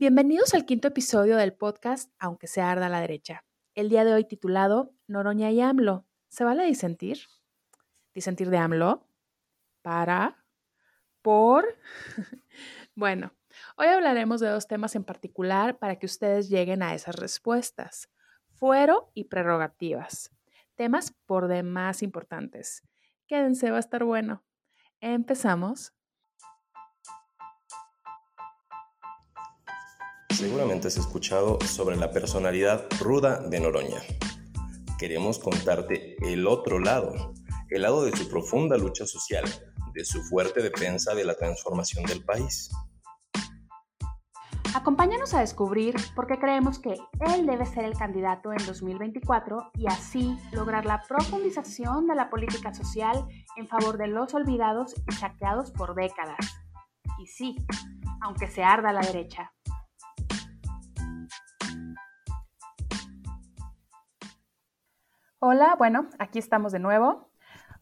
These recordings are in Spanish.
Bienvenidos al quinto episodio del podcast Aunque se arda la derecha. El día de hoy titulado Noroña y AMLO. ¿Se vale disentir? ¿Disentir de AMLO? ¿Para? ¿Por? bueno, hoy hablaremos de dos temas en particular para que ustedes lleguen a esas respuestas. Fuero y prerrogativas. Temas por demás importantes. Quédense, va a estar bueno. Empezamos. Seguramente has escuchado sobre la personalidad ruda de Noroña. Queremos contarte el otro lado, el lado de su profunda lucha social, de su fuerte defensa de la transformación del país. Acompáñanos a descubrir por qué creemos que él debe ser el candidato en 2024 y así lograr la profundización de la política social en favor de los olvidados y saqueados por décadas. Y sí, aunque se arda la derecha. Hola, bueno, aquí estamos de nuevo.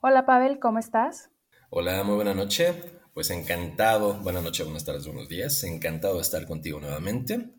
Hola Pavel, ¿cómo estás? Hola, muy buena noche. Pues encantado, buenas noches, buenas tardes, buenos días. Encantado de estar contigo nuevamente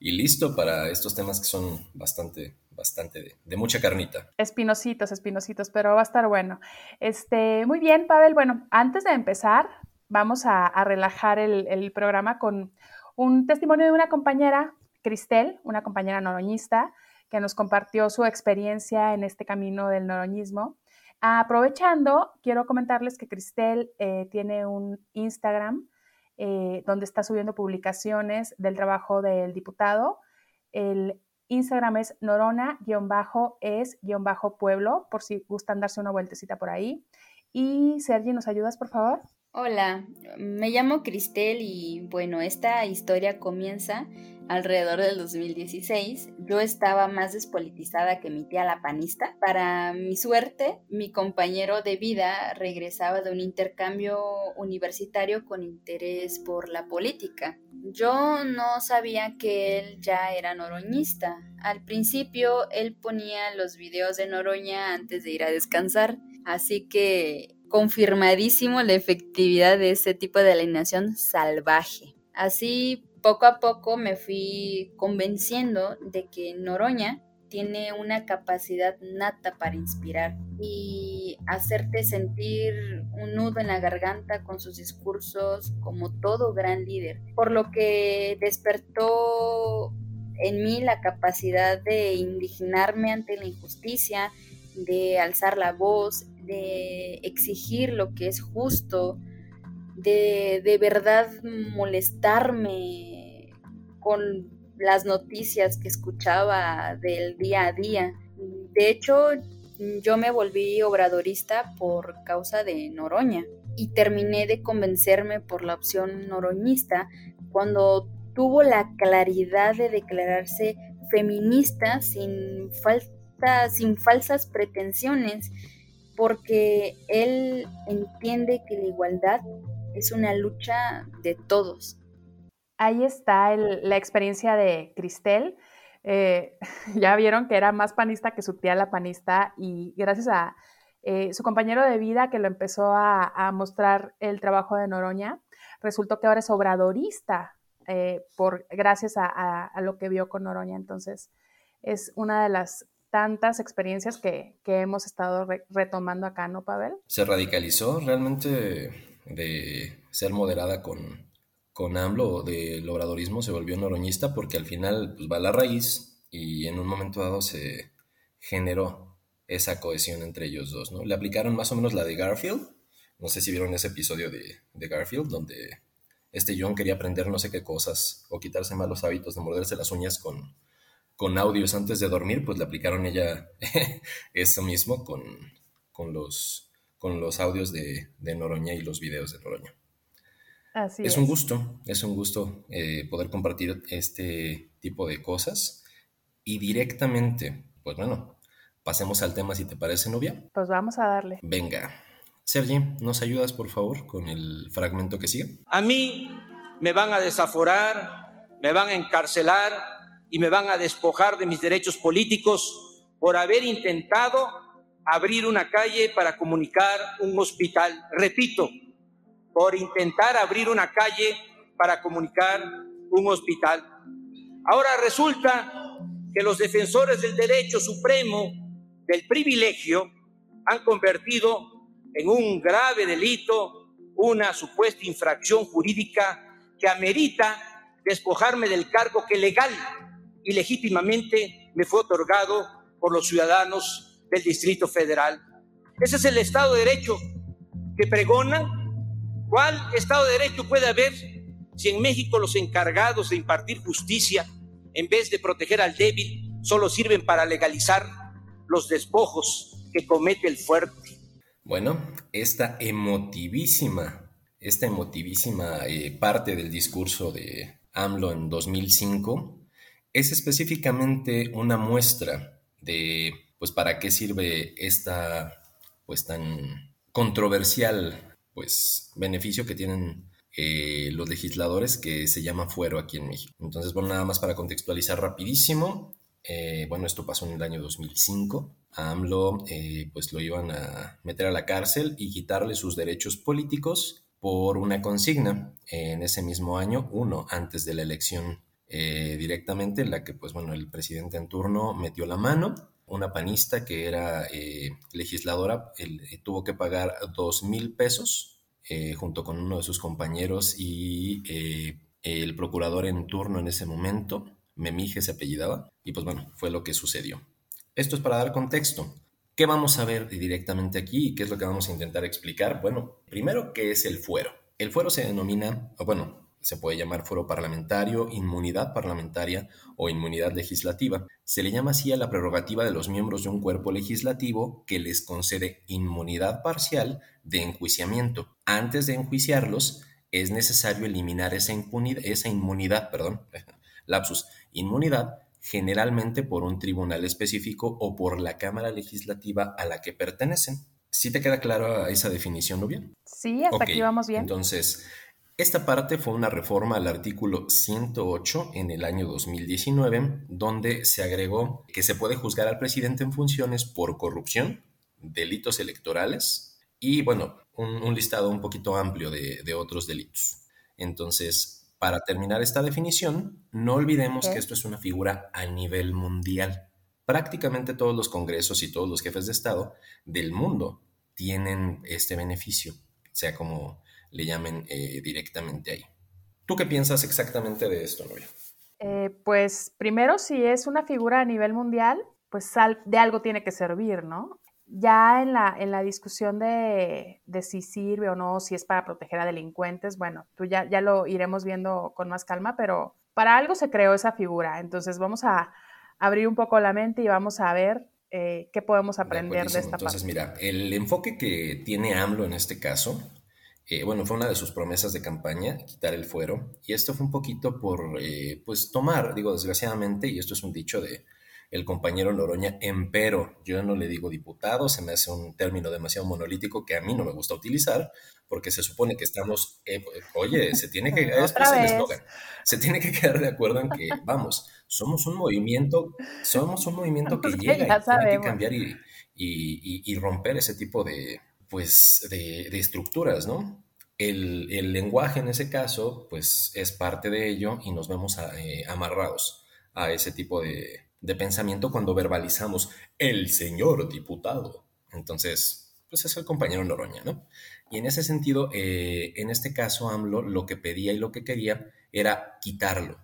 y listo para estos temas que son bastante, bastante de, mucha carnita. Espinositos, espinositos, pero va a estar bueno. Este, muy bien, Pavel. Bueno, antes de empezar, vamos a, relajar el, el programa con un testimonio de una compañera, Cristel, una compañera noroñista, que nos compartió su experiencia en este camino del noroñismo. Aprovechando, quiero comentarles que Cristel eh, tiene un Instagram eh, donde está subiendo publicaciones del trabajo del diputado. El Instagram es norona-es-pueblo, por si gustan darse una vueltecita por ahí. Y Sergi, ¿nos ayudas, por favor? Hola, me llamo Cristel y bueno, esta historia comienza alrededor del 2016, yo estaba más despolitizada que mi tía la panista. Para mi suerte, mi compañero de vida regresaba de un intercambio universitario con interés por la política. Yo no sabía que él ya era noroñista. Al principio, él ponía los videos de Noroña antes de ir a descansar, así que confirmadísimo la efectividad de ese tipo de alineación salvaje. Así poco a poco me fui convenciendo de que Noroña tiene una capacidad nata para inspirar y hacerte sentir un nudo en la garganta con sus discursos como todo gran líder, por lo que despertó en mí la capacidad de indignarme ante la injusticia, de alzar la voz, de exigir lo que es justo, de de verdad molestarme con las noticias que escuchaba del día a día. De hecho, yo me volví obradorista por causa de Noroña y terminé de convencerme por la opción noroñista cuando tuvo la claridad de declararse feminista sin falta, sin falsas pretensiones, porque él entiende que la igualdad es una lucha de todos Ahí está la experiencia de Cristel. Eh, ya vieron que era más panista que su tía la panista y gracias a eh, su compañero de vida que lo empezó a, mostrar el trabajo de Noroña, resultó que ahora es obradorista eh, por, gracias a, lo que vio con Noroña. Entonces, es una de las tantas experiencias que, hemos estado retomando acá, ¿no, Pavel? Se radicalizó realmente de ser moderada con, con AMLO del obradorismo se volvió noroñista porque al final pues, va a la raíz y en un momento dado se generó esa cohesión entre ellos dos, ¿no? Le aplicaron más o menos la de Garfield. No sé si vieron ese episodio de, Garfield donde este John quería aprender no sé qué cosas o quitarse malos hábitos de morderse las uñas con, con audios antes de dormir, pues le aplicaron ella eso mismo con, con, los, con los audios de, de Noroña y los videos de Noroña es, un gusto, es un gusto eh, poder compartir este tipo de cosas y directamente, pues bueno, pasemos al tema si te parece, novia. Pues vamos a darle. Venga. Sergi, ¿nos ayudas por favor con el fragmento que sigue? A mí me van a desaforar, me van a encarcelar y me van a despojar de mis derechos políticos por haber intentado abrir una calle para comunicar un hospital. Repito, por intentar abrir una calle para comunicar un hospital. Ahora resulta que los defensores del derecho supremo del privilegio han convertido en un grave delito una supuesta infracción jurídica que amerita despojarme del cargo que legal y legítimamente me fue otorgado por los ciudadanos del Distrito Federal. Ese es el Estado de Derecho que pregona. ¿Cuál Estado de Derecho puede haber si en México los encargados de impartir justicia, en vez de proteger al débil, solo sirven para legalizar los despojos que comete el fuerte? Bueno, esta emotivísima, esta emotivísima eh, parte del discurso de AMLO en 2005 es específicamente una muestra de, pues, para qué sirve esta, pues, tan controversial, pues, beneficio que tienen eh, los legisladores que se llama fuero aquí en México. Entonces, bueno, nada más para contextualizar rapidísimo, eh, bueno, esto pasó en el año 2005. A AMLO, eh, pues lo iban a meter a la cárcel y quitarle sus derechos políticos por una consigna en ese mismo año, uno antes de la elección directamente, en la que, pues bueno, el presidente en turno metió la mano. Una panista que era legisladora tuvo que pagar dos mil pesos eh, junto con uno de sus compañeros y eh, el procurador en turno en ese momento, Memije se apellidaba, y pues bueno, fue lo que sucedió. Esto es para dar contexto. ¿Qué vamos a ver directamente aquí y qué es lo que vamos a intentar explicar? Bueno, primero, ¿qué es el fuero? El fuero se denomina, bueno, se puede llamar foro parlamentario, inmunidad parlamentaria o inmunidad legislativa. Se le llama así a la prerrogativa de los miembros de un cuerpo legislativo que les concede inmunidad parcial de enjuiciamiento. Antes de enjuiciarlos, es necesario eliminar esa, impunidad, esa inmunidad, perdón, lapsus, inmunidad generalmente por un tribunal específico o por la Cámara Legislativa a la que pertenecen. ¿Sí te queda claro esa definición, Nubia? Sí, hasta aquí vamos bien. Entonces, esta parte fue una reforma al artículo 108 en el año 2019, donde se agregó que se puede juzgar al presidente en funciones por corrupción, delitos electorales y, bueno, un, listado un poquito amplio de, otros delitos. Entonces, para terminar esta definición, no olvidemos que esto es una figura a nivel mundial. Prácticamente todos los congresos y todos los jefes de Estado del mundo tienen este beneficio, sea como le llamen eh, directamente ahí. ¿Tú qué piensas exactamente de esto, Novia? Eh, pues primero, si es una figura a nivel mundial, pues de algo tiene que servir, ¿no? Ya en la, en la discusión de, si sirve o no, si es para proteger a delincuentes, bueno, tú ya, ya lo iremos viendo con más calma, pero para algo se creó esa figura. Entonces vamos a abrir un poco la mente y vamos a ver eh, qué podemos aprender de, esta parte. Entonces, mira, el enfoque que tiene AMLO en este caso eh, bueno, fue una de sus promesas de campaña, quitar el fuero, y esto fue un poquito por, eh, pues, tomar, digo, desgraciadamente, y esto es un dicho de el compañero Noroña, empero, yo no le digo diputado, se me hace un término demasiado monolítico que a mí no me gusta utilizar, porque se supone que estamos, eh, oye, se tiene que, se tiene que quedar de acuerdo en que, vamos, somos un movimiento, somos un movimiento que llega y tiene que cambiar y romper ese tipo de, pues, de, estructuras, ¿no? El, lenguaje en ese caso, pues, es parte de ello y nos vemos eh, amarrados a ese tipo de, pensamiento cuando verbalizamos el señor diputado. Entonces, pues es el compañero Noroña, ¿no? Y en ese sentido, eh, en este caso, AMLO lo que pedía y lo que quería era quitarlo.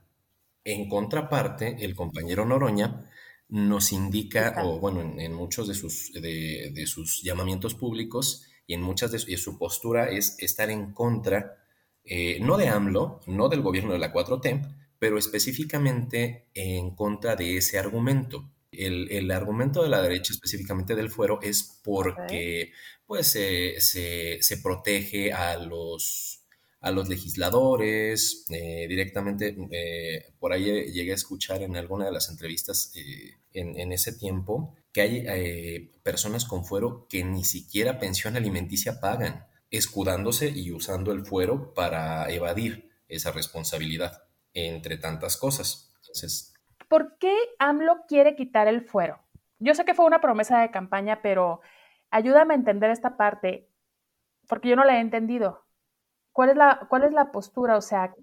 En contraparte, el compañero Noroña nos indica, o bueno, en, muchos de sus, de, sus llamamientos públicos y en muchas de su, postura es estar en contra, eh, no de AMLO, no del gobierno de la 4T, pero específicamente en contra de ese argumento. El, argumento de la derecha, específicamente del fuero, es porque pues, se protege a los a los legisladores, eh, directamente, eh, por ahí llegué a escuchar en alguna de las entrevistas eh, en, ese tiempo que hay personas con fuero que ni siquiera pensión alimenticia pagan, escudándose y usando el fuero para evadir esa responsabilidad, entre tantas cosas. Entonces, ¿Por qué AMLO quiere quitar el fuero? Yo sé que fue una promesa de campaña, pero ayúdame a entender esta parte, porque yo no la he entendido. ¿Cuál es la, cuál es la postura? O sea,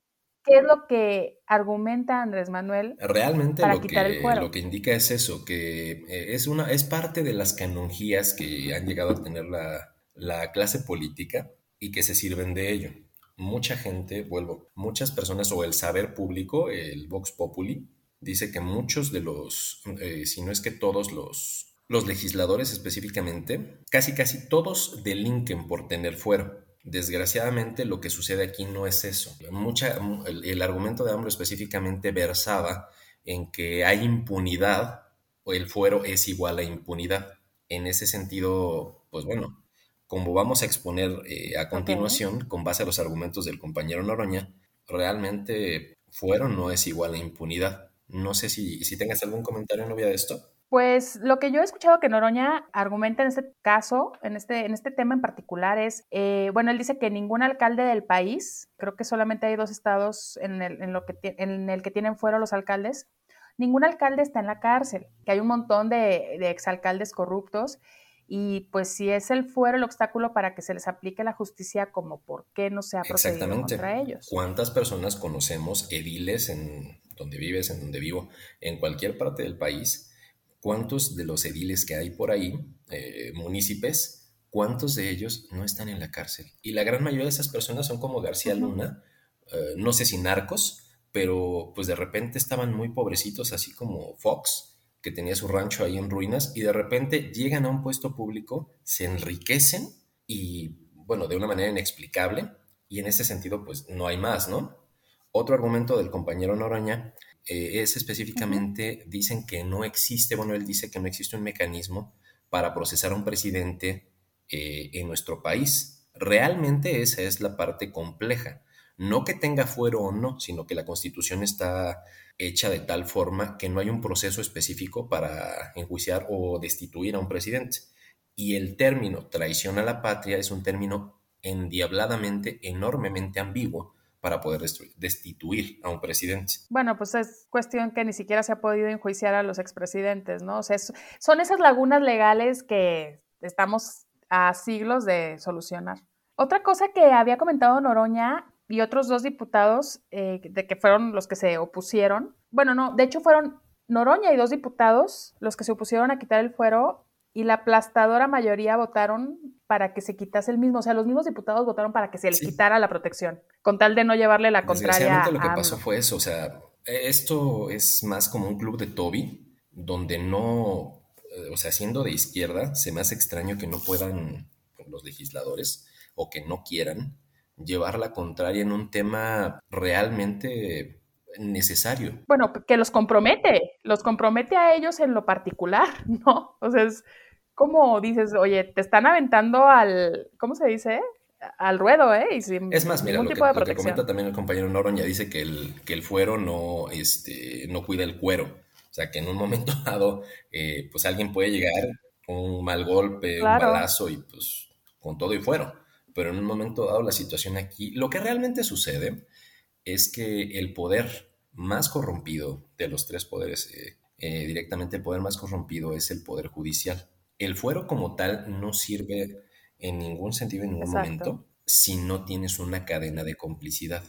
¿qué es lo que argumenta Andrés Manuel Realmente para lo, quitar que, el fuero? lo que indica es eso, que eh, es, una, es parte de las canonjías que han llegado a tener la, la clase política y que se sirven de ello. Mucha gente, vuelvo, muchas personas o el saber público, el Vox Populi, dice que muchos de los, eh, si no es que todos los, los legisladores específicamente, casi casi todos delinquen por tener fuero. Desgraciadamente lo que sucede aquí no es eso. Mucha, el, argumento de AMLO específicamente versaba en que hay impunidad o el fuero es igual a impunidad. En ese sentido, pues bueno, como vamos a exponer eh, a continuación, con base a los argumentos del compañero Noroña, realmente fuero no es igual a impunidad. No sé si, si tengas algún comentario, novia, de esto. Pues lo que yo he escuchado que Noroña argumenta en este caso, en este, en este tema en particular, es, eh, bueno, él dice que ningún alcalde del país, creo que solamente hay dos estados en el, en lo que, en el que tienen fuero los alcaldes, ningún alcalde está en la cárcel, que hay un montón de, de exalcaldes corruptos y pues si es el fuero el obstáculo para que se les aplique la justicia, como por qué no se ha procedido contra ellos. ¿Cuántas personas conocemos ediles en donde vives, en donde vivo, en cualquier parte del país? ¿Cuántos de los ediles que hay por ahí, eh, municipios, cuántos de ellos no están en la cárcel? Y la gran mayoría de esas personas son como García Luna, eh, no sé si narcos, pero pues de repente estaban muy pobrecitos, así como Fox, que tenía su rancho ahí en ruinas y de repente llegan a un puesto público, se enriquecen y, bueno, de una manera inexplicable y en ese sentido pues no hay más, ¿no? Otro argumento del compañero Noroña eh, es específicamente, dicen que no existe, bueno, él dice que no existe un mecanismo para procesar a un presidente eh, en nuestro país. Realmente esa es la parte compleja. No que tenga fuero o no, sino que la constitución está hecha de tal forma que no hay un proceso específico para enjuiciar o destituir a un presidente. Y el término traición a la patria es un término endiabladamente, enormemente ambiguo para poder destituir a un presidente. Bueno, pues es cuestión que ni siquiera se ha podido enjuiciar a los expresidentes, ¿no? O sea, son esas lagunas legales que estamos a siglos de solucionar. Otra cosa que había comentado Noroña y otros dos diputados eh, de que fueron los que se opusieron. Bueno, no, de hecho fueron Noroña y dos diputados los que se opusieron a quitar el fuero y la aplastadora mayoría votaron para que se quitase el mismo. O sea, los mismos diputados votaron para que se le quitara la protección, con tal de no llevarle la contraria. lo que pasó fue eso. O sea, esto es más como un club de Toby, donde no, eh, o sea, siendo de izquierda, se me hace extraño que no puedan los legisladores o que no quieran llevar la contraria en un tema realmente necesario. Bueno, que los compromete, los compromete a ellos en lo particular, ¿no? O sea, es como dices, oye, te están aventando al, ¿cómo se dice? Al ruedo, ¿eh? es más, mira, lo que, comenta también el compañero Noroña dice que el, que el fuero no, este, no cuida el cuero. O sea, que en un momento dado, eh, pues alguien puede llegar con un mal golpe, un balazo y pues con todo y fuero pero en un momento dado la situación aquí, lo que realmente sucede es que el poder más corrompido de los tres poderes, eh, eh, directamente el poder más corrompido es el poder judicial. El fuero como tal no sirve en ningún sentido, en ningún momento, si no tienes una cadena de complicidad.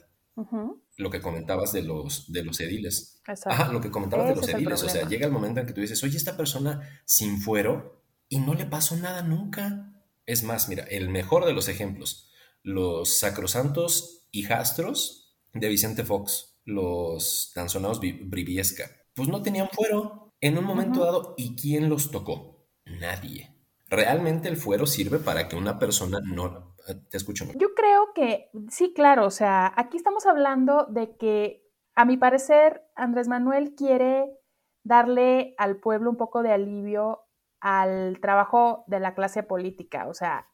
Lo que comentabas de los, de los ediles. Ajá, lo que comentabas de los ediles. O sea, llega el momento en que tú dices, oye, esta persona sin fuero y no le pasó nada nunca. Es más, mira, el mejor de los ejemplos, los sacrosantos hijastros de Vicente Fox, los tan sonados Briviesca, pues no tenían fuero en un momento dado. ¿Y quién los tocó? Nadie. Realmente el fuero sirve para que una persona no... Eh, te escucho. Yo creo que sí, claro, o sea, aquí estamos hablando de que, a mi parecer, Andrés Manuel quiere darle al pueblo un poco de alivio al trabajo de la clase política. O sea,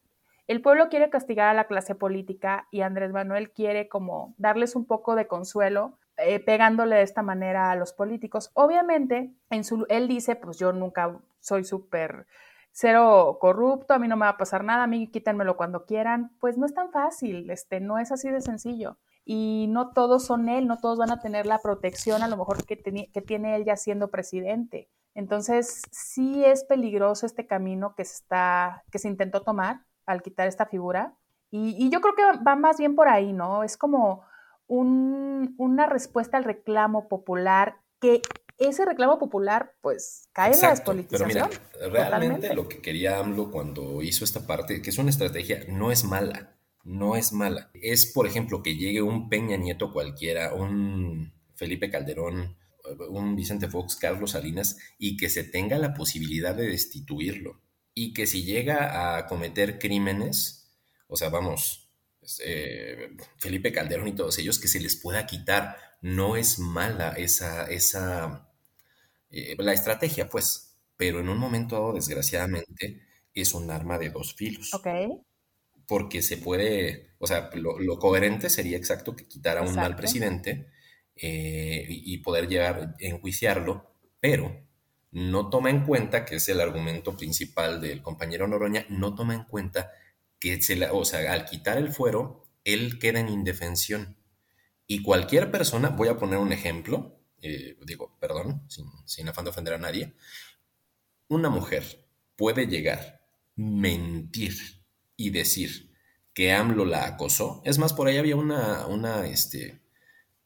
el pueblo quiere castigar a la clase política y Andrés Manuel quiere como darles un poco de consuelo eh, pegándole de esta manera a los políticos. Obviamente, él dice, pues yo nunca soy súper cero corrupto, a mí no me va a pasar nada, a mí quítenmelo cuando quieran. Pues no es tan fácil, este, no es así de sencillo. Y no todos son él, no todos van a tener la protección a lo mejor que, que tiene él ya siendo presidente. Entonces, sí es peligroso este camino que se, está, que se intentó tomar al quitar esta figura. Y, yo creo que va más bien por ahí, ¿no? Es como una respuesta al reclamo popular que ese reclamo popular pues cae en la despolitización. Pero mira, realmente lo que quería AMLO cuando hizo esta parte, que es una estrategia, no es mala, no es mala. Es, por ejemplo, que llegue un Peña Nieto cualquiera, un Felipe Calderón, un Vicente Fox, Carlos Salinas, y que se tenga la posibilidad de destituirlo. Y que si llega a cometer crímenes, o sea, vamos, eh, Felipe Calderón y todos ellos, que se les pueda quitar. No es mala esa, esa eh, la estrategia, pues, pero en un momento dado, desgraciadamente, es un arma de dos filos. Ok. Porque se puede, o sea, lo, coherente sería exacto que quitara a un mal presidente eh, y, poder llegar a enjuiciarlo, pero no toma en cuenta, que es el argumento principal del compañero Noroña, no toma en cuenta que se la, o sea, al quitar el fuero, él queda en indefensión. Y cualquier persona, voy a poner un ejemplo, eh, digo, perdón, sin, sin afán de ofender a nadie, una mujer puede llegar, mentir y decir que AMLO la acosó. Es más, por ahí había una, una, este,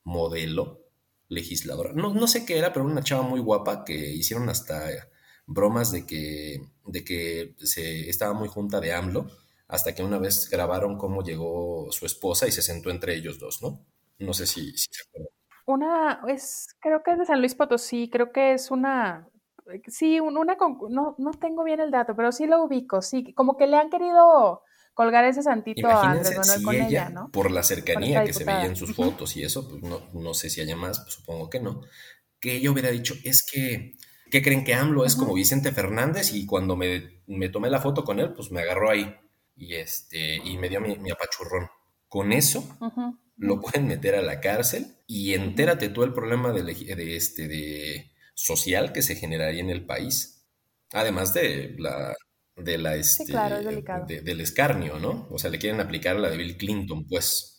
modelo legisladora. No, no sé qué era, pero una chava muy guapa que hicieron hasta bromas de que, de que se estaba muy junta de AMLO, hasta que una vez grabaron cómo llegó su esposa y se sentó entre ellos dos, ¿no? No sé si, se acuerdan. Una, es, creo que es de San Luis Potosí, creo que es una, sí, una, no, no tengo bien el dato, pero sí lo ubico, sí, como que le han querido colgar ese santito a Andrés Manuel con ella, ¿no? Por la cercanía que se veía en sus fotos y eso, pues no, no sé si haya más, pues supongo que no, que ella hubiera dicho, es que, ¿qué creen que AMLO es como Vicente Fernández? Y cuando me, me, tomé la foto con él, pues me agarró ahí y, este, y me dio mi, apachurrón. Con eso lo pueden meter a la cárcel y entérate tú el problema de, de, este, de social que se generaría en el país. Además de la de la este, del escarnio, ¿no? O sea, le quieren aplicar a la de Bill Clinton, pues.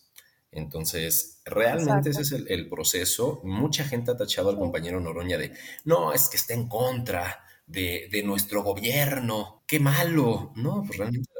Entonces, realmente ese es el, proceso. Mucha gente ha tachado al compañero Noroña de, no, es que está en contra de, nuestro gobierno, qué malo. No, pues realmente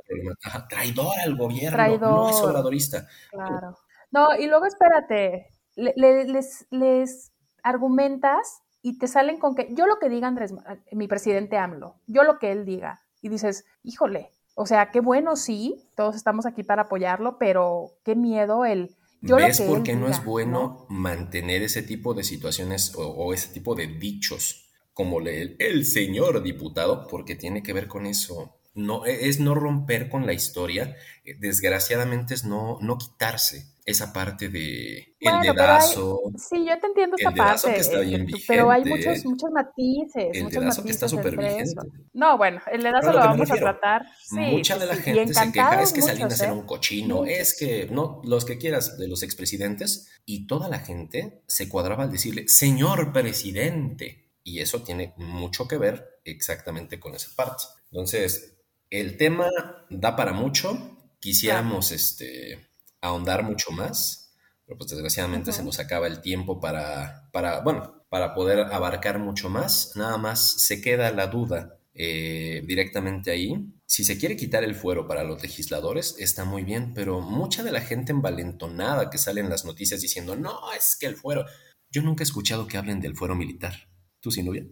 traidor al gobierno, no es obradorista. Claro. No, y luego espérate, les, les argumentas y te salen con que yo lo que diga Andrés, mi presidente AMLO, yo lo que él diga, y dices, híjole, o sea, qué bueno, sí, todos estamos aquí para apoyarlo, pero qué miedo el... Yo ¿Ves por qué no es bueno mantener ese tipo de situaciones o, ese tipo de dichos como el, el señor diputado? Porque tiene que ver con eso. No, e, es no romper con la historia, eh, desgraciadamente es no, no quitarse esa parte de el dedazo. sí, yo te entiendo esa parte. Que está bien vigente, pero hay muchos, muchos matices. El dedazo que está súper vigente. No, bueno, el dedazo lo, vamos a tratar. Mucha de la gente se queja, es que Salinas era ¿eh? un cochino, es que, no, los que quieras de los expresidentes, y toda la gente se cuadraba al decirle, señor presidente. Y eso tiene mucho que ver exactamente con esa parte. Entonces, el tema da para mucho. Quisiéramos, este ahondar mucho más, pero pues desgraciadamente se nos acaba el tiempo para, para, bueno, para poder abarcar mucho más. Nada más se queda la duda eh, directamente ahí. Si se quiere quitar el fuero para los legisladores, está muy bien, pero mucha de la gente envalentonada que sale en las noticias diciendo, no, es que el fuero... Yo nunca he escuchado que hablen del fuero militar. ¿Tú, sin novia?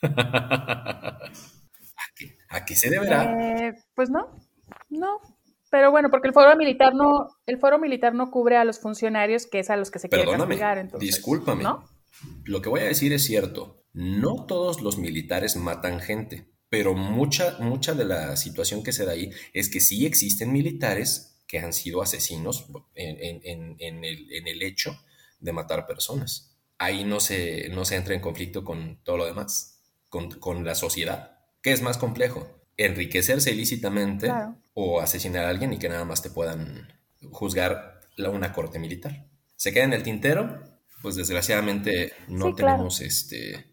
¿A, qué? ¿A qué se deberá? Eh, pues no, no, pero bueno, porque el foro militar no, el foro militar no cubre a los funcionarios que es a los que se quiere castigar. Discúlpame. Lo que voy a decir es cierto. No todos los militares matan gente, pero mucha, mucha de la situación que se da ahí es que sí existen militares que han sido asesinos en, el, hecho de matar personas. Ahí no se, no se entra en conflicto con todo lo demás, con, con la sociedad. ¿Qué es más complejo? enriquecerse ilícitamente o asesinar a alguien y que nada más te puedan juzgar una corte militar. Se queda en el tintero, pues desgraciadamente no tenemos este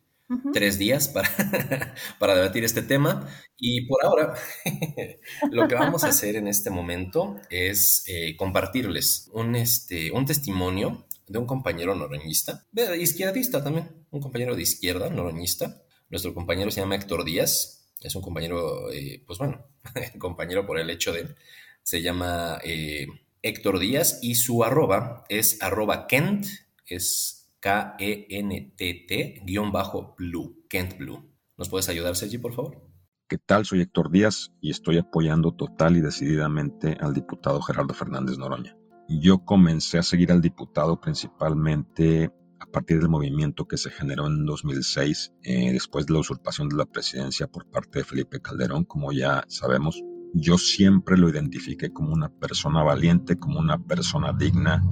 tres días para, para debatir este tema y por ahora lo que vamos a hacer en este momento es eh, compartirles un, este, un testimonio de un compañero noroñista, izquierdista también, un compañero de izquierda noroñista. Nuestro compañero se llama Héctor Díaz, es un compañero, eh, pues bueno, compañero por el hecho de, se llama eh, Héctor Díaz y su arroba es arroba Kent, es K-E-N-T-T, guion bajo Blue, Kent Blue. ¿Nos puedes ayudar, Sergi, por favor? ¿Qué tal? Soy Héctor Díaz y estoy apoyando total y decididamente al diputado Gerardo Fernández Noroña. Yo comencé a seguir al diputado principalmente a partir del movimiento que se generó en 2006, eh, después de la usurpación de la presidencia por parte de Felipe Calderón, como ya sabemos, yo siempre lo identifiqué como una persona valiente, como una persona digna.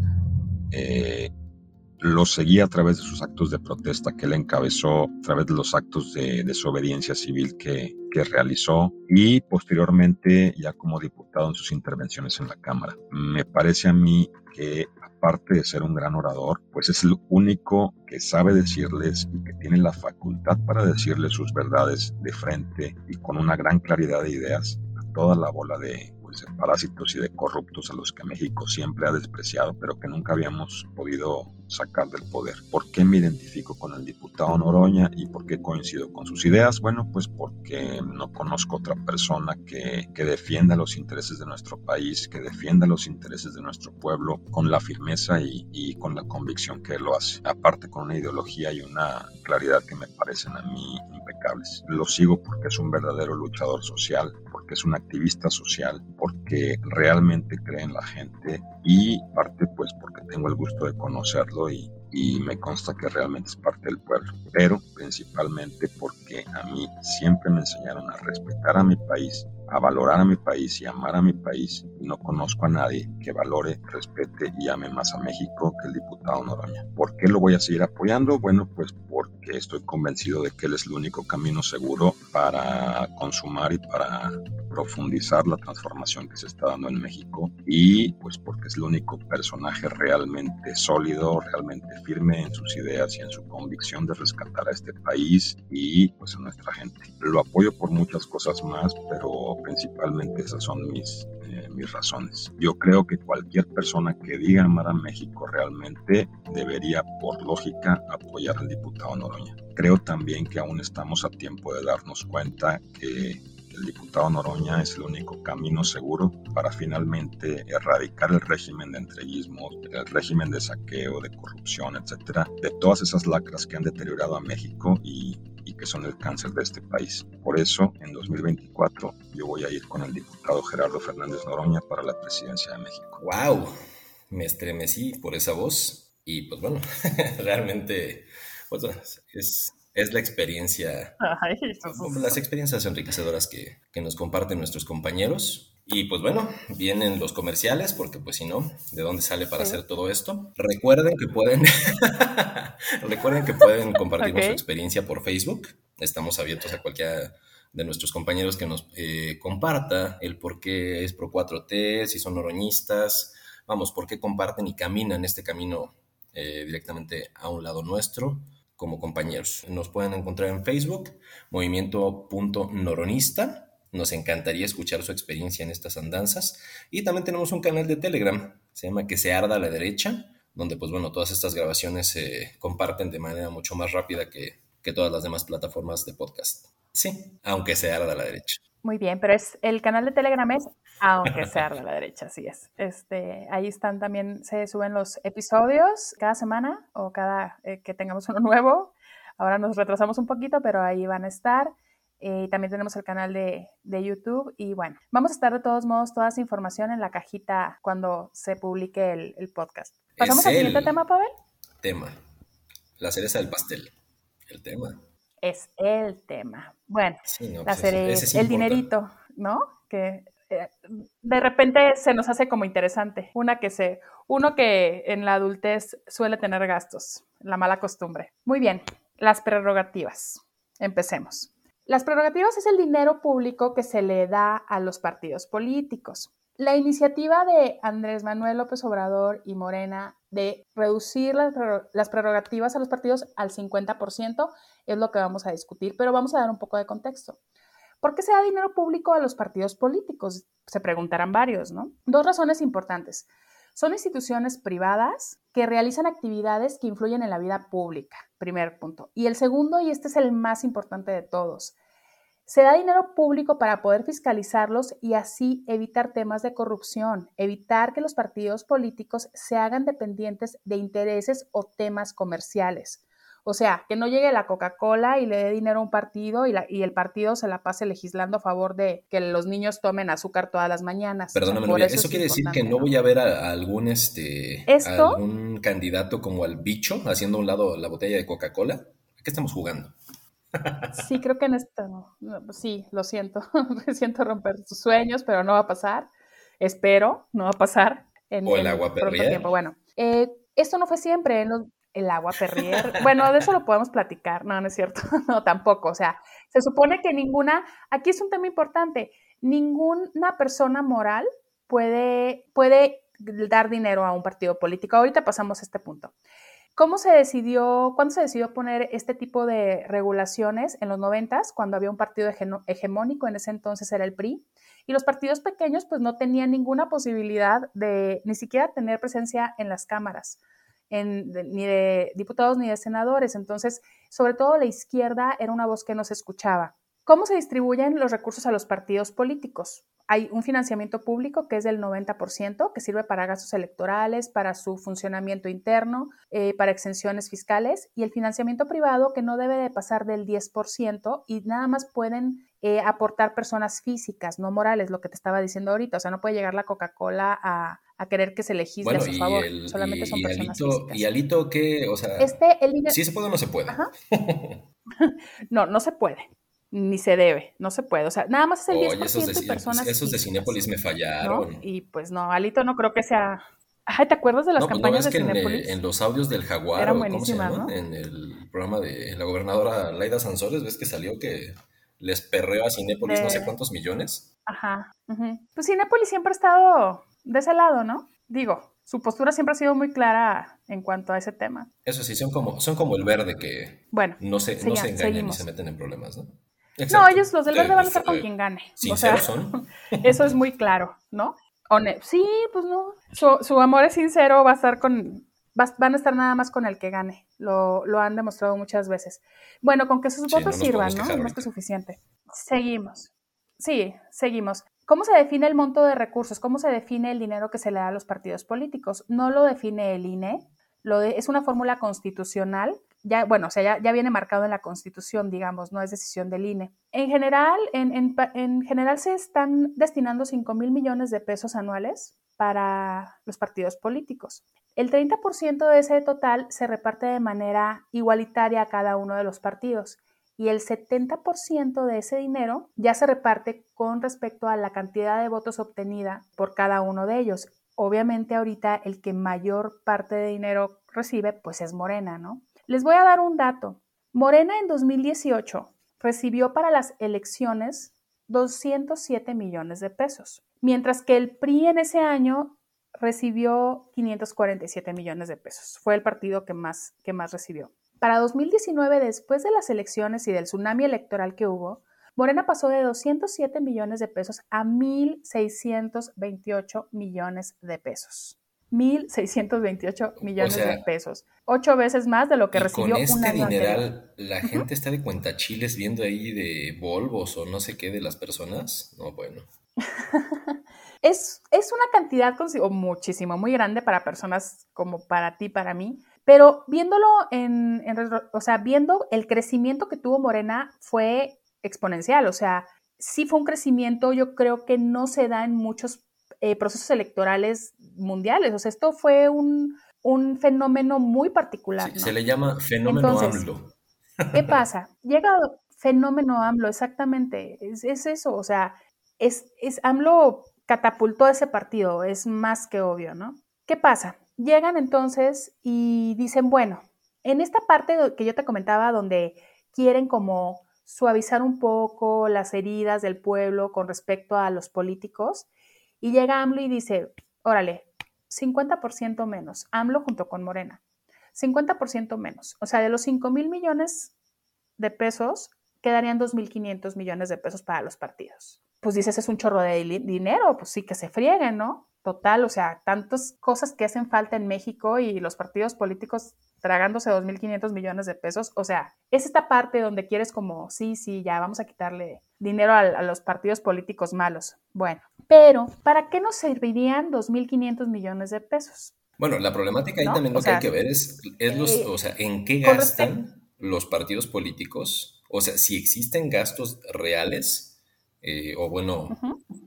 Eh, lo seguí a través de sus actos de protesta que él encabezó, a través de los actos de desobediencia civil que, que realizó y posteriormente ya como diputado en sus intervenciones en la Cámara. Me parece a mí que aparte de ser un gran orador, pues es el único que sabe decirles y que tiene la facultad para decirles sus verdades de frente y con una gran claridad de ideas toda la bola de, pues, de parásitos y de corruptos a los que México siempre ha despreciado, pero que nunca habíamos podido sacar del poder. ¿Por qué me identifico con el diputado Noroña y por qué coincido con sus ideas? Bueno, pues porque no conozco otra persona que, que defienda los intereses de nuestro país, que defienda los intereses de nuestro pueblo con la firmeza y, y con la convicción que lo hace. Aparte con una ideología y una claridad que me parecen a mí impecables. Lo sigo porque es un verdadero luchador social, porque es un activista social, porque realmente cree en la gente y parte pues porque tengo el gusto de y, y me consta que realmente es parte del pueblo, pero principalmente porque a mí siempre me enseñaron a respetar a mi país, a valorar a mi país y amar a mi país. Y no conozco a nadie que valore, respete y ame más a México que el diputado Noroña. ¿Por qué lo voy a seguir apoyando? Bueno, pues porque estoy convencido de que él es el único camino seguro para consumar y para profundizar la transformación que se está dando en México y pues porque es el único personaje realmente sólido, realmente firme en sus ideas y en su convicción de rescatar a este país y pues a nuestra gente. Lo apoyo por muchas cosas más, pero principalmente esas son mis, eh, mis razones. Yo creo que cualquier persona que diga amar a México realmente debería, por lógica, apoyar al diputado Noroña. Creo también que aún estamos a tiempo de darnos cuenta que el diputado Noroña es el único camino seguro para finalmente erradicar el régimen de entreguismo, el régimen de saqueo, de corrupción, etcétera, de todas esas lacras que han deteriorado a México y, y que son el cáncer de este país. Por eso, en 2024, yo voy a ir con el diputado Gerardo Fernández Noroña para la presidencia de México. ¡Wow! Me estremecí por esa voz y pues bueno, realmente pues, es, es la experiencia, Ay, las experiencias enriquecedoras que, que, nos comparten nuestros compañeros. Y pues bueno, vienen los comerciales, porque pues si no, ¿de dónde sale para hacer todo esto? Recuerden que pueden, recuerden que pueden compartirnos su experiencia por Facebook. Estamos abiertos a cualquiera de nuestros compañeros que nos eh, comparta el por qué es Pro 4T, si son oroñistas, vamos, por qué comparten y caminan este camino eh, directamente a un lado nuestro como compañeros. Nos pueden encontrar en Facebook, movimiento.noronista. Nos encantaría escuchar su experiencia en estas andanzas. Y también tenemos un canal de Telegram, se llama Que se arda a la derecha, donde pues bueno, todas estas grabaciones se comparten de manera mucho más rápida que, que todas las demás plataformas de podcast. Sí, aunque se arda a la derecha. Muy bien, pero es el canal de Telegram es aunque sea de la derecha, así es. Este, ahí están también, se suben los episodios cada semana o cada eh, que tengamos uno nuevo. Ahora nos retrasamos un poquito, pero ahí van a estar. Eh, también tenemos el canal de, de, YouTube. Y bueno, vamos a estar de todos modos toda esa información en la cajita cuando se publique el, el podcast. ¿Pasamos al siguiente tema, Pavel? Tema. La cereza del pastel. El tema. Es el tema. Bueno, la pues cereza, el dinerito, ¿no? Que eh, de repente se nos hace como interesante. Una que se, uno que en la adultez suele tener gastos, la mala costumbre. Muy bien, las prerrogativas. Empecemos. Las prerrogativas es el dinero público que se le da a los partidos políticos. La iniciativa de Andrés Manuel López Obrador y Morena de reducir las prerrogativas a los partidos al 50% es lo que vamos a discutir, pero vamos a dar un poco de contexto. ¿Por qué se da dinero público a los partidos políticos? Se preguntarán varios, ¿no? Dos razones importantes. Son instituciones privadas que realizan actividades que influyen en la vida pública, primer punto. Y el segundo, y este es el más importante de todos, Se da dinero público para poder fiscalizarlos y así evitar temas de corrupción, evitar que los partidos políticos se hagan dependientes de intereses o temas comerciales. O sea, que no llegue la Coca-Cola y le dé dinero a un partido y, el partido se la pase legislando a favor de que los niños tomen azúcar todas las mañanas. Perdóname, eso, quiere decir que no voy a ver a, algún este algún candidato como al bicho haciendo a un lado la botella de Coca-Cola. ¿A qué estamos jugando? Sí, creo que en esto, sí, lo siento, siento romper sus sueños, pero no va a pasar. Espero, no va a pasar. En, o el agua tiempo. Bueno, eh, esto no fue siempre. En los, el agua Perrier. Bueno, de eso lo podemos platicar. No, no es cierto. No, tampoco. O sea, se supone que ninguna, aquí es un tema importante, ninguna persona moral puede, puede dar dinero a un partido político. Ahorita pasamos a este punto. ¿Cómo se decidió, cuándo se decidió poner este tipo de regulaciones? En los noventas, cuando había un partido hegemónico, en ese entonces era el PRI, y los partidos pequeños pues no tenían ninguna posibilidad de ni siquiera tener presencia en las cámaras ni de diputados ni de senadores. Entonces, sobre todo la izquierda era una voz que no se escuchaba. ¿Cómo se distribuyen los recursos a los partidos políticos? Hay un financiamiento público que es del 90%, que sirve para gastos electorales, para su funcionamiento interno, eh, para exenciones fiscales, y el financiamiento privado que no debe de pasar del 10% y nada más pueden eh, aportar personas físicas, no morales, lo que te estaba diciendo ahorita. O sea, no puede llegar la Coca-Cola a, querer que se legisle a su favor. Solamente son personas físicas. ¿Y Alito qué? O sea, este, el ¿sí se puede o no se puede? no, no se puede ni se debe, no se puede. O sea, nada más es el 10% esos de, personas. Esos de Cinépolis me fallaron. Y pues no, Alito no creo que sea. Ay, ¿te acuerdas de las pues campañas de Cinépolis? En, los audios del Jaguar, Eran buenísimas, ¿no? En el programa de la gobernadora Laida Sansores, ¿ves que salió que les perreó a Cinépolis no sé cuántos millones? Ajá. Pues Cinépolis siempre ha estado de ese lado, ¿no? Digo, su postura siempre ha sido muy clara en cuanto a ese tema. Eso sí, son como, son como el verde que bueno, no se, no se engañan y se meten en problemas, ¿no? No, ellos, los del verde, van a estar con quien gane. O sea, son. eso es muy claro, ¿no? sí, pues no. Su, amor es sincero, va a estar con. van a estar nada más con el que gane. Lo, han demostrado muchas veces. Bueno, con que sus votos sirvan, ¿no? No es que suficiente. Seguimos. Sí, seguimos. ¿Cómo se define el monto de recursos? ¿Cómo se define el dinero que se le da a los partidos políticos? No lo define el INE, lo es una fórmula constitucional ya, bueno, o sea, ya, viene marcado en la Constitución, digamos, no es decisión del INE. En general, en, general se están destinando 5 mil millones de pesos anuales para los partidos políticos. El 30% de ese total se reparte de manera igualitaria a cada uno de los partidos y el 70% de ese dinero ya se reparte con respecto a la cantidad de votos obtenida por cada uno de ellos. Obviamente ahorita el que mayor parte de dinero recibe pues es Morena, ¿no? Les voy a dar un dato. Morena en 2018 recibió para las elecciones 207 millones de pesos, mientras que el PRI en ese año recibió 547 millones de pesos. Fue el partido que más, que más recibió. Para 2019, después de las elecciones y del tsunami electoral que hubo, Morena pasó de 207 millones de pesos a 1.628 millones de pesos. 1.628 millones de pesos. Ocho veces más de lo que recibió con este un año dineral, ¿La gente está de cuentachiles viendo ahí de Volvos o no sé qué de las personas? No, bueno. es, es una cantidad muchísimo, muy grande para personas como para ti, para mí. Pero viéndolo en, en, o sea, viendo el crecimiento que tuvo Morena fue exponencial. O sea, sí fue un crecimiento, yo creo que no se da en muchos eh, procesos electorales mundiales. O sea, esto fue un, fenómeno muy particular. Se le llama fenómeno AMLO. ¿Qué pasa? Llega fenómeno AMLO, exactamente. Es, eso, o sea, es, es AMLO catapultó ese partido, es más que obvio, ¿no? ¿Qué pasa? Llegan entonces y dicen, bueno, en esta parte que yo te comentaba donde quieren como suavizar un poco las heridas del pueblo con respecto a los políticos, y llega AMLO y dice, órale, 50% menos, AMLO junto con Morena, 50% menos. O sea, de los 5 mil millones de pesos, quedarían 2.500 millones de pesos para los partidos. Pues dices, es un chorro de dinero, pues sí, que se frieguen, ¿no? Total, o sea, tantas cosas que hacen falta en México y los partidos políticos tragándose 2.500 millones de pesos. O sea, es esta parte donde quieres como, sí, sí, ya vamos a quitarle dinero a, los partidos políticos malos. Bueno, pero ¿para qué nos servirían 2.500 millones de pesos? Bueno, la problemática ahí también lo que hay que ver es, los, eh, o sea, en qué gastan los partidos políticos, o sea, si existen gastos reales, eh, o bueno,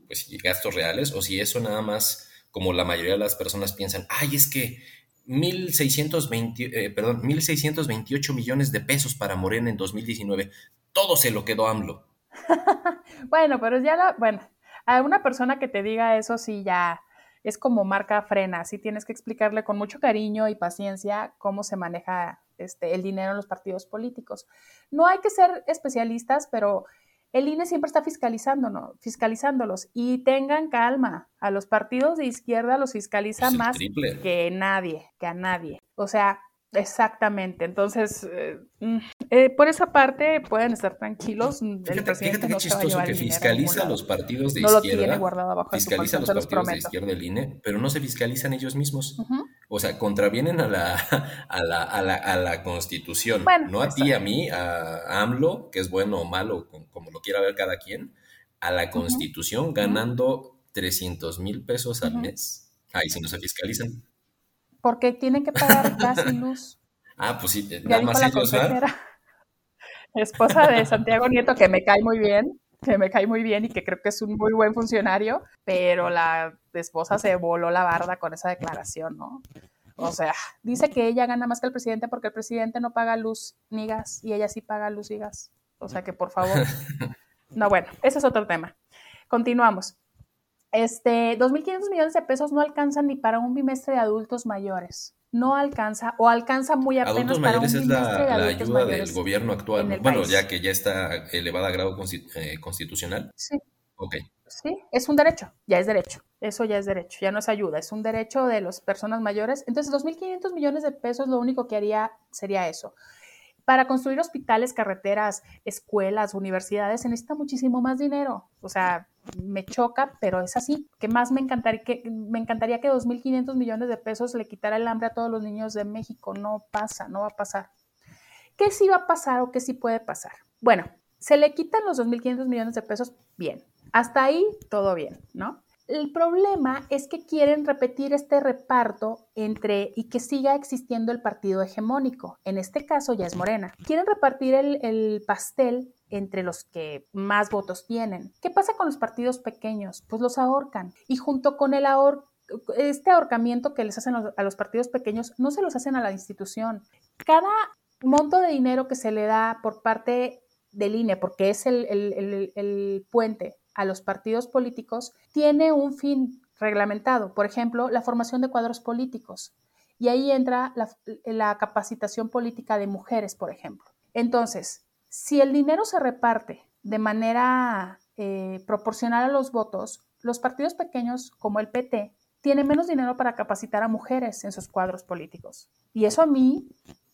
pues gastos reales, o si eso nada más, como la mayoría de las personas piensan, ay, es que 1.620, eh, perdón, 1.628 millones de pesos para Morena en 2019, todo se lo quedó AMLO. bueno, pero ya la, bueno, a una persona que te diga eso sí ya es como marca frena, sí tienes que explicarle con mucho cariño y paciencia cómo se maneja este, el dinero en los partidos políticos. No hay que ser especialistas, pero el INE siempre está fiscalizándonos, fiscalizándolos y tengan calma. A los partidos de izquierda los fiscaliza más que nadie, que a nadie. O sea, Exactamente, entonces eh, mm, eh, por esa parte pueden estar tranquilos. El fíjate, fíjate qué chistoso que fiscaliza los partidos de izquierda, fiscaliza a los partidos de izquierda del INE, pero no se fiscalizan ellos mismos. O sea, contravienen a la, a la, a la, a la Constitución, no a ti, a mí, a AMLO, que es bueno o malo, como lo quiera ver cada quien, a la Constitución ganando 300 mil pesos al mes. Ahí sí no se fiscalizan porque tienen que pagar gas y luz. Ah, pues sí, nada más ellos, Esposa de Santiago Nieto, que me cae muy bien, que me cae muy bien y que creo que es un muy buen funcionario, pero la esposa se voló la barda con esa declaración, ¿no? O sea, dice que ella gana más que el presidente porque el presidente no paga luz ni gas y ella sí paga luz y gas. O sea que por favor. No, bueno, ese es otro tema. Continuamos. Este, 2.500 millones de pesos no alcanzan ni para un bimestre de adultos mayores. No alcanza o alcanza muy apenas adultos para mayores un bimestre es la, la ayuda del gobierno actual. Bueno, ya que ya está elevada a grado eh, constitucional. Sí. Ok. Sí, es un derecho, ya es derecho. Eso ya es derecho, ya no es ayuda, es un derecho de las personas mayores. Entonces, 2.500 millones de pesos lo único que haría sería eso. Para construir hospitales, carreteras, escuelas, universidades, se necesita muchísimo más dinero. O sea, me choca, pero es así. ¿Qué más me encantaría que, me encantaría que 2.500 millones de pesos le quitara el hambre a todos los niños de México? No pasa, no va a pasar. ¿Qué sí va a pasar o qué sí puede pasar? Bueno, se le quitan los 2.500 millones de pesos, bien. Hasta ahí, todo bien, ¿no? El problema es que quieren repetir este reparto entre y que siga existiendo el partido hegemónico. En este caso ya es Morena. Quieren repartir el, pastel entre los que más votos tienen. ¿Qué pasa con los partidos pequeños? Pues los ahorcan. Y junto con el ahor este ahorcamiento que les hacen a los partidos pequeños, no se los hacen a la institución. Cada monto de dinero que se le da por parte del INE, porque es el, el puente a los partidos políticos tiene un fin reglamentado, por ejemplo, la formación de cuadros políticos. Y ahí entra la, capacitación política de mujeres, por ejemplo. Entonces, si el dinero se reparte de manera eh, proporcional a los votos, los partidos pequeños, como el PT, tienen menos dinero para capacitar a mujeres en sus cuadros políticos. Y eso a mí,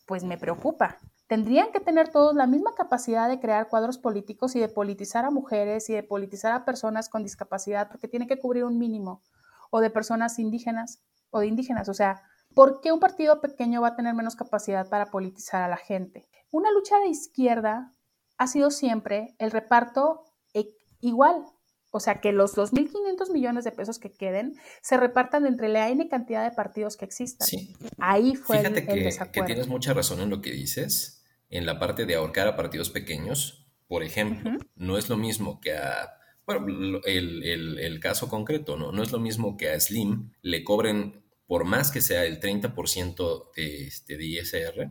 pues me preocupa, Tendrían que tener todos la misma capacidad de crear cuadros políticos y de politizar a mujeres y de politizar a personas con discapacidad, porque tiene que cubrir un mínimo, o de personas indígenas o de indígenas. O sea, ¿por qué un partido pequeño va a tener menos capacidad para politizar a la gente? Una lucha de izquierda ha sido siempre el reparto e, igual, o sea, que los 2.500 millones de pesos que queden se repartan entre la N cantidad de partidos que existan. Sí. Ahí fue Fíjate el, que, que tienes mucha razón en lo que dices, en la parte de ahorcar a partidos pequeños. Por ejemplo, no es lo mismo que a... Bueno, el, el, caso concreto, ¿no? No es lo mismo que a Slim le cobren, por más que sea el 30% de, este, de ISR,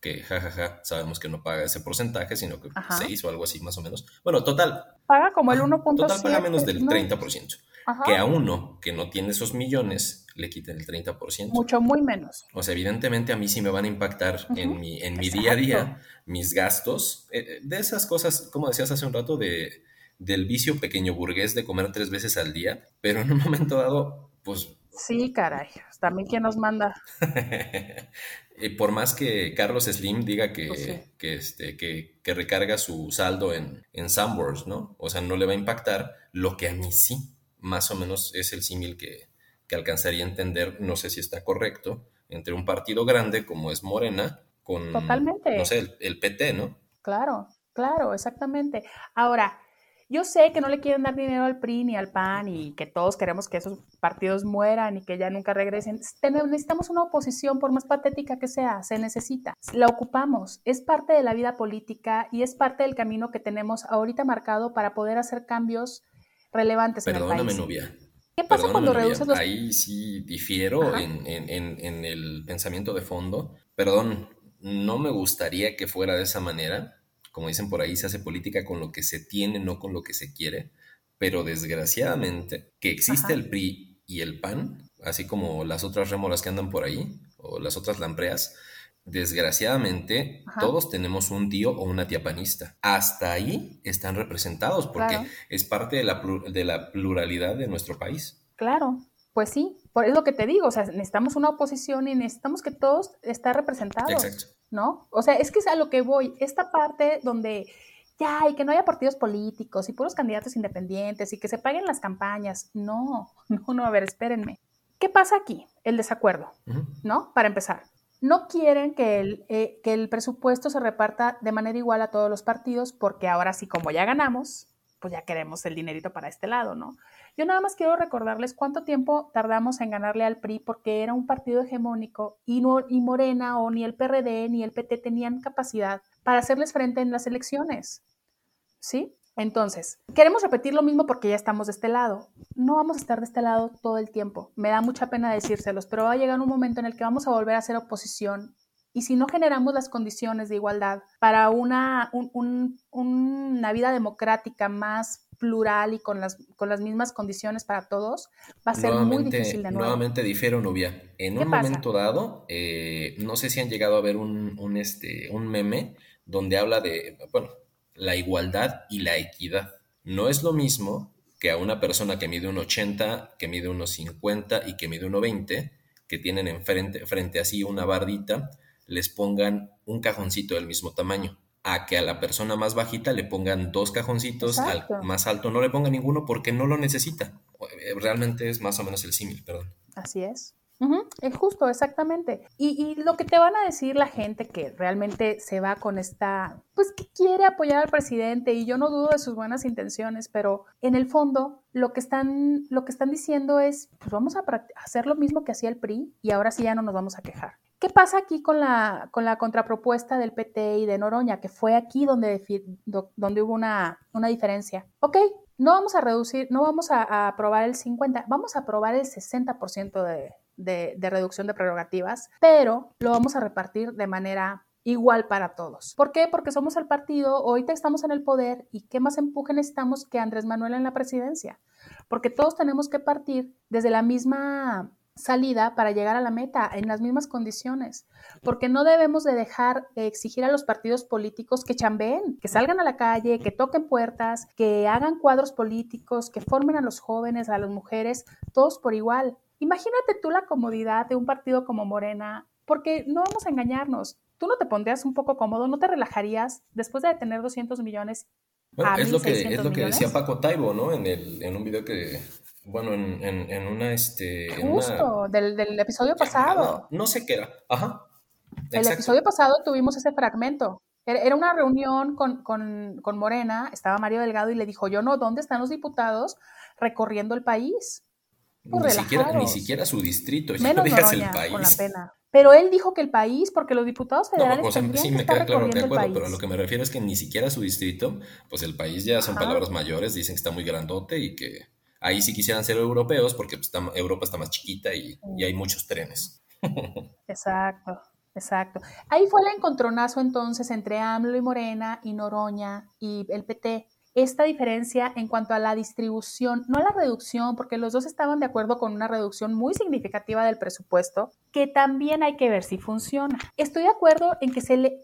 que jajaja, sabemos que no paga ese porcentaje, sino que 6 o algo así más o menos. Bueno, total. Paga como el 1.7. Total paga menos del 30%. Que a uno que no tiene esos millones le quiten el 30%. Mucho, muy menos. O sea, evidentemente a mí sí me van a impactar en mi, en mi día a día mis gastos. Eh, eh, de esas cosas, como decías hace un rato, de, del vicio pequeño burgués de comer tres veces al día, pero en un momento dado, pues... Sí, caray. También quién nos manda. por más que Carlos Slim diga que, que, este, que, que, recarga su saldo en, en Sunburst, ¿no? O sea, no le va a impactar lo que a mí sí, más o menos es el símil que, que alcanzaría a entender, no sé si está correcto, entre un partido grande como es Morena con, Totalmente. no sé, el, el PT, ¿no? Claro, claro, exactamente. Ahora, Yo sé que no le quieren dar dinero al PRI ni al PAN y que todos queremos que esos partidos mueran y que ya nunca regresen. Necesitamos una oposición, por más patética que sea, se necesita. La ocupamos, es parte de la vida política y es parte del camino que tenemos ahorita marcado para poder hacer cambios relevantes en el país. Novia. ¿Qué pasa cuando reduces los... Ahí sí difiero en, en, en, el pensamiento de fondo. Perdón, no me gustaría que fuera de esa manera. Como dicen por ahí, se hace política con lo que se tiene, no con lo que se quiere. Pero desgraciadamente, que existe el PRI y el PAN, así como las otras rémoras que andan por ahí, o las otras lampreas, desgraciadamente todos tenemos un tío o una tía panista. Hasta ahí están representados porque es parte de la, de la pluralidad de nuestro país. Claro, pues sí, por es lo que te digo, o sea, necesitamos una oposición y necesitamos que todos estén representados. Exacto. ¿No? O sea, es que es a lo que voy, esta parte donde ya, y que no haya partidos políticos y puros candidatos independientes y que se paguen las campañas. No, no, no, a ver, espérenme. ¿Qué pasa aquí? El desacuerdo, ¿no? Para empezar no quieren que el, eh, que el presupuesto se reparta de manera igual a todos los partidos, porque ahora sí, como ya ganamos, pues ya queremos el dinerito para este lado, ¿no? Yo nada más quiero recordarles cuánto tiempo tardamos en ganarle al PRI porque era un partido hegemónico y, no, y Morena o ni el PRD ni el PT tenían capacidad para hacerles frente en las elecciones, ¿sí? Entonces, queremos repetir lo mismo porque ya estamos de este lado. No vamos a estar de este lado todo el tiempo. Me da mucha pena decírselos, pero va a llegar un momento en el que vamos a volver a hacer oposición. Y si no generamos las condiciones de igualdad para una, una vida democrática más plural y con las, con las mismas condiciones para todos, va a ser muy difícil de nuevo. Nuevamente difiero, Nubia. En un momento dado, eh, no sé si han llegado a ver un, un, este, un meme donde habla de, bueno, la igualdad y la equidad. No es lo mismo que a una persona que mide un 80, que mide unos 50 y que mide uno 20, que tienen enfrente, frente así una bardita, les pongan un cajoncito del mismo tamaño. A que a la persona más bajita le pongan dos cajoncitos, al más alto no le ponga ninguno porque no lo necesita. Realmente es más o menos el símil, perdón. Así es. es justo, exactamente. Y, y, lo que te van a decir la gente que realmente se va con esta, pues que quiere apoyar al presidente y yo no dudo de sus buenas intenciones, pero en el fondo lo que están, lo que están diciendo es, pues vamos a hacer lo mismo que hacía el PRI y ahora sí ya no nos vamos a quejar. ¿Qué pasa aquí con la, con la contrapropuesta del PT y de Noroña? Que fue aquí donde, donde hubo una, una diferencia. Ok, no vamos a reducir, no vamos a, aprobar el 50, vamos a aprobar el 60% de, de, de reducción de prerrogativas, pero lo vamos a repartir de manera igual para todos. ¿Por qué? Porque somos el partido, ahorita estamos en el poder y qué más empuje necesitamos que Andrés Manuel en la presidencia. Porque todos tenemos que partir desde la misma salida para llegar a la meta en las mismas condiciones, porque no debemos de dejar de exigir a los partidos políticos que chambeen, que salgan a la calle, que toquen puertas, que hagan cuadros políticos, que formen a los jóvenes, a las mujeres, todos por igual. Imagínate tú la comodidad de un partido como Morena, porque no vamos a engañarnos, ¿Tú no te pondrías un poco cómodo? ¿No te relajarías después de tener 200 millones? Bueno, es, lo que, es lo que decía Paco Taibo, ¿no? En, el, en un video que, bueno, en, en, una, este... Justo, del, del, episodio pasado. No, sé qué era, ajá. El episodio pasado tuvimos ese fragmento. Era una reunión con, con, con, Morena, estaba Mario Delgado y le dijo, yo no, ¿dónde están los diputados recorriendo el país? Pues ni, siquiera, ni siquiera su distrito, ya no dejas el país. Con la pena. Pero él dijo que el país, porque los diputados federales no, sí, me queda claro, de acuerdo, pero lo que me refiero es que ni siquiera su distrito, pues el país ya son palabras mayores, dicen que está muy grandote y que ahí sí quisieran ser europeos porque pues, Europa está más chiquita y, hay muchos trenes. Exacto. Exacto. Ahí fue el encontronazo entonces entre AMLO y Morena y Noroña y el PT esta diferencia en cuanto a la distribución, no la reducción, porque los dos estaban de acuerdo con una reducción muy significativa del presupuesto, que también hay que ver si funciona. Estoy de acuerdo en que se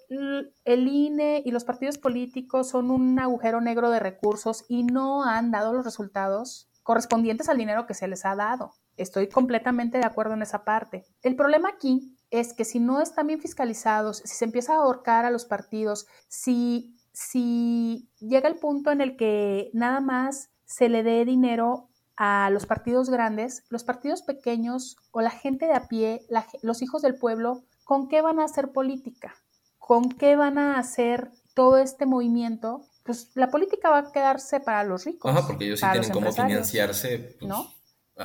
el INE y los partidos políticos son un agujero negro de recursos y no han dado los resultados correspondientes al dinero que se les ha dado. Estoy completamente de acuerdo en esa parte. El problema aquí es que si no están bien fiscalizados, si se empieza a ahorcar a los partidos, si si llega el punto en el que nada más se le dé dinero a los partidos grandes, los partidos pequeños o la gente de a pie, los hijos del pueblo, ¿con qué van a hacer política? ¿Con qué van a hacer todo este movimiento pues la política va a quedarse para los ricos. Ajá, porque ellos sí tienen cómo financiarse pues, ¿no?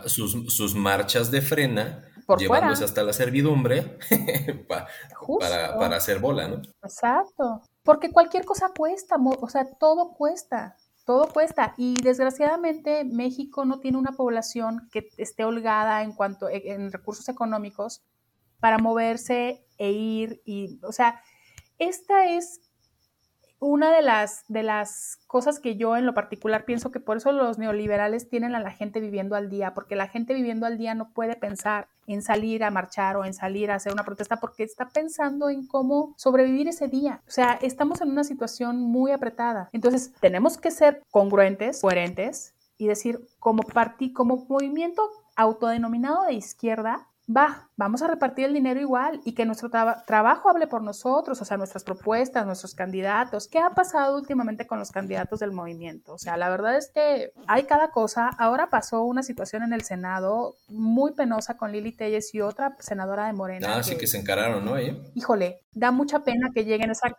sus, sus marchas de frena llevándose hasta la servidumbre para, para, hacer bola, ¿no? Exacto. Porque cualquier cosa cuesta, o sea, todo cuesta, todo cuesta. Y desgraciadamente México no tiene una población que esté holgada en cuanto e, en recursos económicos para moverse e ir y, o sea, esta es una de las, de las cosas que yo en lo particular pienso que por eso los neoliberales tienen a la gente viviendo al día, porque la gente viviendo al día no puede pensar en salir a marchar o en salir a hacer una protesta porque está pensando en cómo sobrevivir ese día. O sea, estamos en una situación muy apretada. Entonces, tenemos que ser congruentes, coherentes y decir, como, partí, como movimiento autodenominado de izquierda, va, vamos a repartir el dinero igual y que nuestro trabajo hable por nosotros, o sea, nuestras propuestas, nuestros candidatos. ¿Qué ha pasado últimamente con los candidatos del movimiento? O sea, la verdad es que hay cada cosa. Ahora pasó una situación en el Senado muy penosa con Lili Telles y otra senadora de Morena. Ah, sí que se encararon, ¿no? Híjole, da mucha pena que lleguen esa...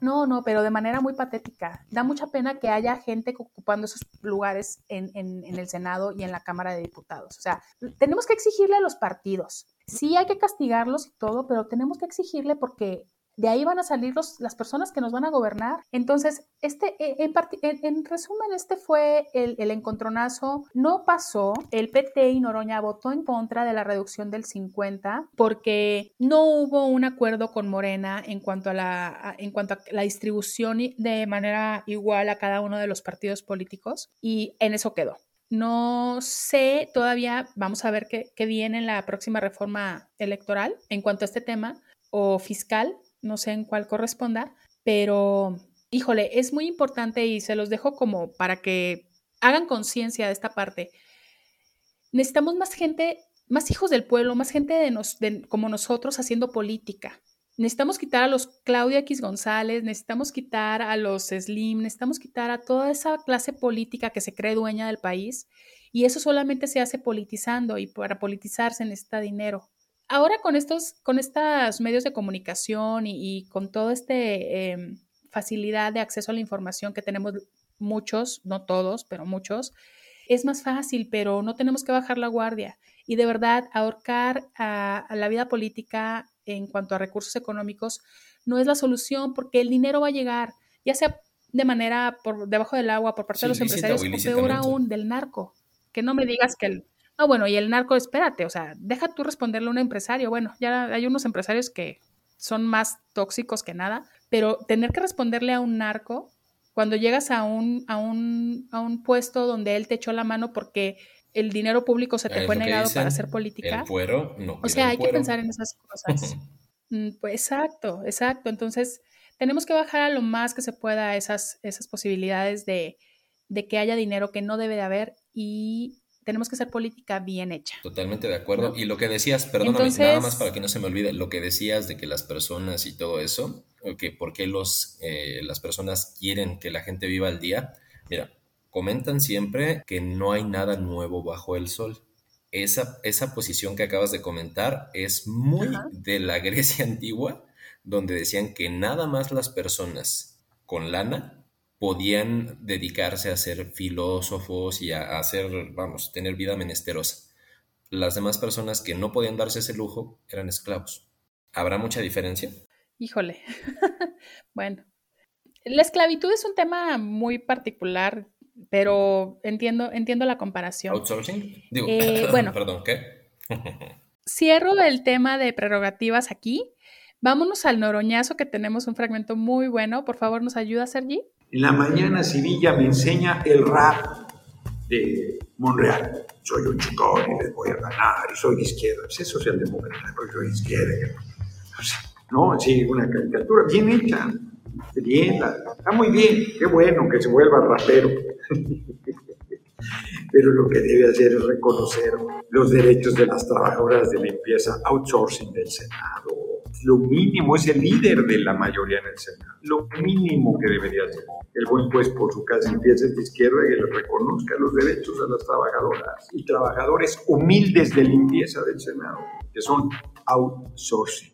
No, no, pero de manera muy patética. Da mucha pena que haya gente ocupando esos lugares en, en, en el Senado y en la Cámara de Diputados. O sea, tenemos que exigirle a los partidos Sí hay que castigarlos y todo, pero tenemos que exigirle porque de ahí van a salir las personas que nos van a gobernar. Entonces, este, e, en, resumen, este fue el, el, encontronazo. No pasó. El PT y Noroña votó en contra de la reducción del 50 porque no hubo un acuerdo con Morena en cuanto a la, en cuanto a la distribución de manera igual a cada uno de los partidos políticos y en eso quedó. No sé todavía, vamos a ver qué, viene en la próxima reforma electoral en cuanto a este tema o fiscal, no sé en cuál corresponda, pero híjole, es muy importante y se los dejo como para que hagan conciencia de esta parte. Necesitamos más gente, más hijos del pueblo, más gente de como nosotros haciendo política. Necesitamos quitar a los Claudia X González, necesitamos quitar a los Slim, necesitamos quitar a toda esa clase política que se cree dueña del país y eso solamente se hace politizando y para politizarse necesita dinero. Ahora con estos, con estos medios de comunicación y, con toda esta em, facilidad de acceso a la información que tenemos muchos, no todos, pero muchos, es más fácil, pero no tenemos que bajar la guardia. Y de verdad, ahorcar a la vida política en cuanto a recursos económicos no es la solución porque el dinero va a llegar, ya sea de manera por debajo del agua por parte de los empresarios o peor aún del narco. Que no me digas que el... No, bueno, y el narco, espérate, o sea, deja tú responderle a un empresario. Bueno, ya hay unos empresarios que son más tóxicos que nada, pero tener que responderle a un narco cuando llegas a un, a un, a un puesto donde él te echó la mano porque el dinero público se te fue negado para hacer política. El no. O sea, hay que pensar en esas cosas. Mm, pues exacto, exacto. Entonces, tenemos que bajar a lo más que se pueda esas, esas posibilidades de, de que haya dinero que no debe de haber y tenemos que hacer política bien hecha. Totalmente de acuerdo. Y lo que decías, perdóname, nada más para que no se me olvide, lo que decías de que las personas y todo eso, que por qué los, eh, las personas quieren que la gente viva al día. Mira, Comentan siempre que no hay nada nuevo bajo el sol. Esa, esa posición que acabas de comentar es muy de la Grecia antigua, donde decían que nada más las personas con lana podían dedicarse a ser filósofos y a, hacer, vamos, tener vida menesterosa. Las demás personas que no podían darse ese lujo eran esclavos. ¿Habrá mucha diferencia? Híjole. bueno, la esclavitud es un tema muy particular pero entiendo, entiendo la comparación. ¿Outsourcing? Digo, eh, bueno, perdón, ¿qué? cierro el tema de prerrogativas aquí. Vámonos al noroñazo, que tenemos un fragmento muy bueno. Por favor, ¿nos ayuda, Sergi? En la mañana Sevilla me enseña el rap de Monreal. Soy un chico y les voy a ganar, y soy de izquierda. Pues es socialdemócrata, porque soy de izquierda. No, sí, una caricatura bien hecha. Bien, está muy bien, qué bueno que se vuelva rapero. Pero lo que debe hacer es reconocer los derechos de las trabajadoras de limpieza, outsourcing del Senado. Lo mínimo es el líder de la mayoría en el Senado. Lo mínimo que debería hacer. El buen juez por su casa limpieza de izquierda y le reconozca los derechos a las trabajadoras y trabajadores humildes de limpieza del Senado, que son outsourcing.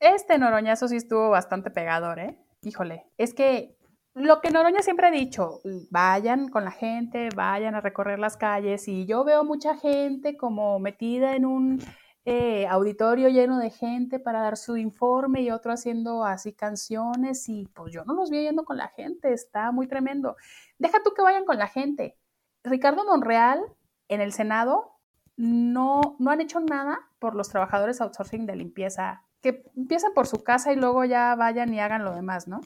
Este Noroñazo sí estuvo bastante pegador, ¿eh? Híjole, es que lo que Noroña siempre ha dicho, vayan con la gente, vayan a recorrer las calles y yo veo mucha gente como metida en un eh, auditorio lleno de gente para dar su informe y otro haciendo así canciones y pues yo no los vi yendo con la gente, está muy tremendo. Deja tú que vayan con la gente. Ricardo Monreal en el Senado no, no han hecho nada por los trabajadores outsourcing de limpieza, que empiecen por su casa y luego ya vayan y hagan lo demás, ¿no?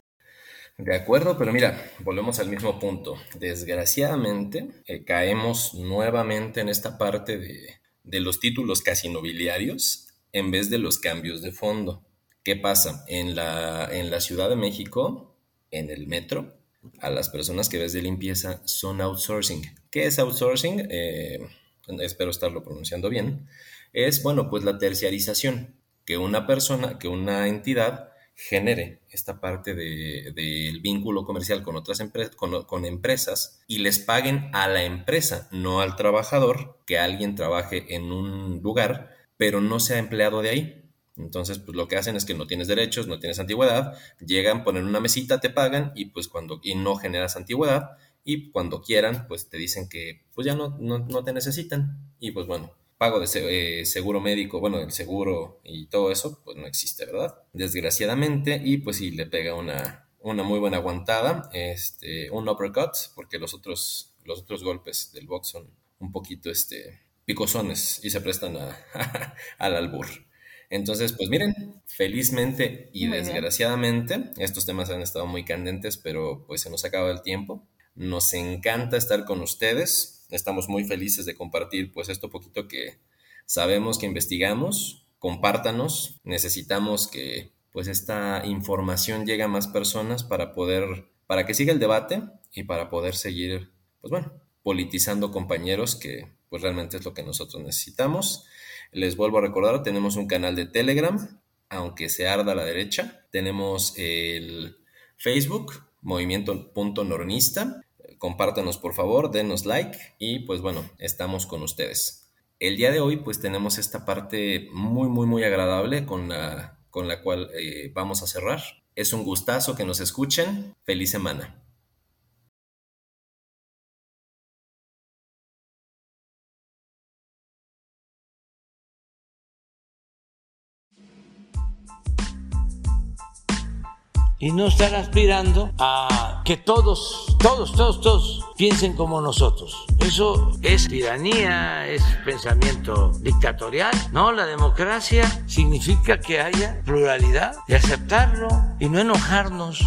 De acuerdo, pero mira, volvemos al mismo punto. Desgraciadamente, eh, caemos nuevamente en esta parte de, de los títulos casi nobiliarios en vez de los cambios de fondo. ¿Qué pasa? En la, en la Ciudad de México, en el metro, a las personas que ves de limpieza son outsourcing. ¿Qué es outsourcing? Eh, espero estarlo pronunciando bien. Es, bueno, pues la terciarización, que una persona, que una entidad genere esta parte del vínculo comercial con otras empresas, con, empresas y les paguen a la empresa, no al trabajador, que alguien trabaje en un lugar, pero no sea empleado de ahí. Entonces, pues lo que hacen es que no tienes derechos, no tienes antigüedad, llegan, ponen una mesita, te pagan y pues cuando y no generas antigüedad y cuando quieran, pues te dicen que pues ya no, no, no te necesitan y pues bueno, pago de eh, seguro médico, bueno, el seguro y todo eso, pues no existe, ¿verdad? Desgraciadamente, y pues sí le pega una, una muy buena aguantada, este, un uppercut, porque los otros, los otros golpes del box son un poquito este, picosones y se prestan a, al albur. Entonces, pues miren, felizmente y desgraciadamente, estos temas han estado muy candentes, pero pues se nos ha acabado el tiempo. Nos encanta estar con ustedes estamos muy felices de compartir pues esto poquito que sabemos que investigamos. Compártanos, necesitamos que pues esta información llegue a más personas para poder, para que siga el debate y para poder seguir, pues bueno, politizando compañeros que pues realmente es lo que nosotros necesitamos. Les vuelvo a recordar, tenemos un canal de Telegram, aunque se arda a la derecha. Tenemos el Facebook, movimiento.nornista compártanos por favor, denos like y pues bueno, estamos con ustedes. El día de hoy pues tenemos esta parte muy muy muy agradable con la, con la cual eh, vamos a cerrar. Es un gustazo que nos escuchen. Feliz semana. Y no estar aspirando a que todos, todos, todos, todos piensen como nosotros. Eso es tiranía, es pensamiento dictatorial. No, la democracia significa que haya pluralidad y aceptarlo y no enojarnos.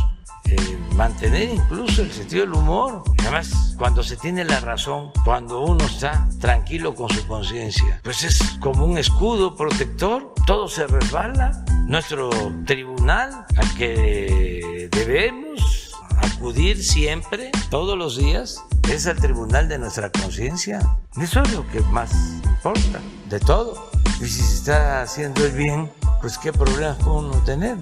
Eh, mantener incluso el sentido del humor. Además, cuando se tiene la razón, cuando uno está tranquilo con su conciencia, pues es como un escudo protector, todo se resbala. Nuestro tribunal al que debemos acudir siempre, todos los días, es el tribunal de nuestra conciencia. Eso es lo que más importa de todo. Y si se está haciendo el bien, pues qué problemas puede uno tener.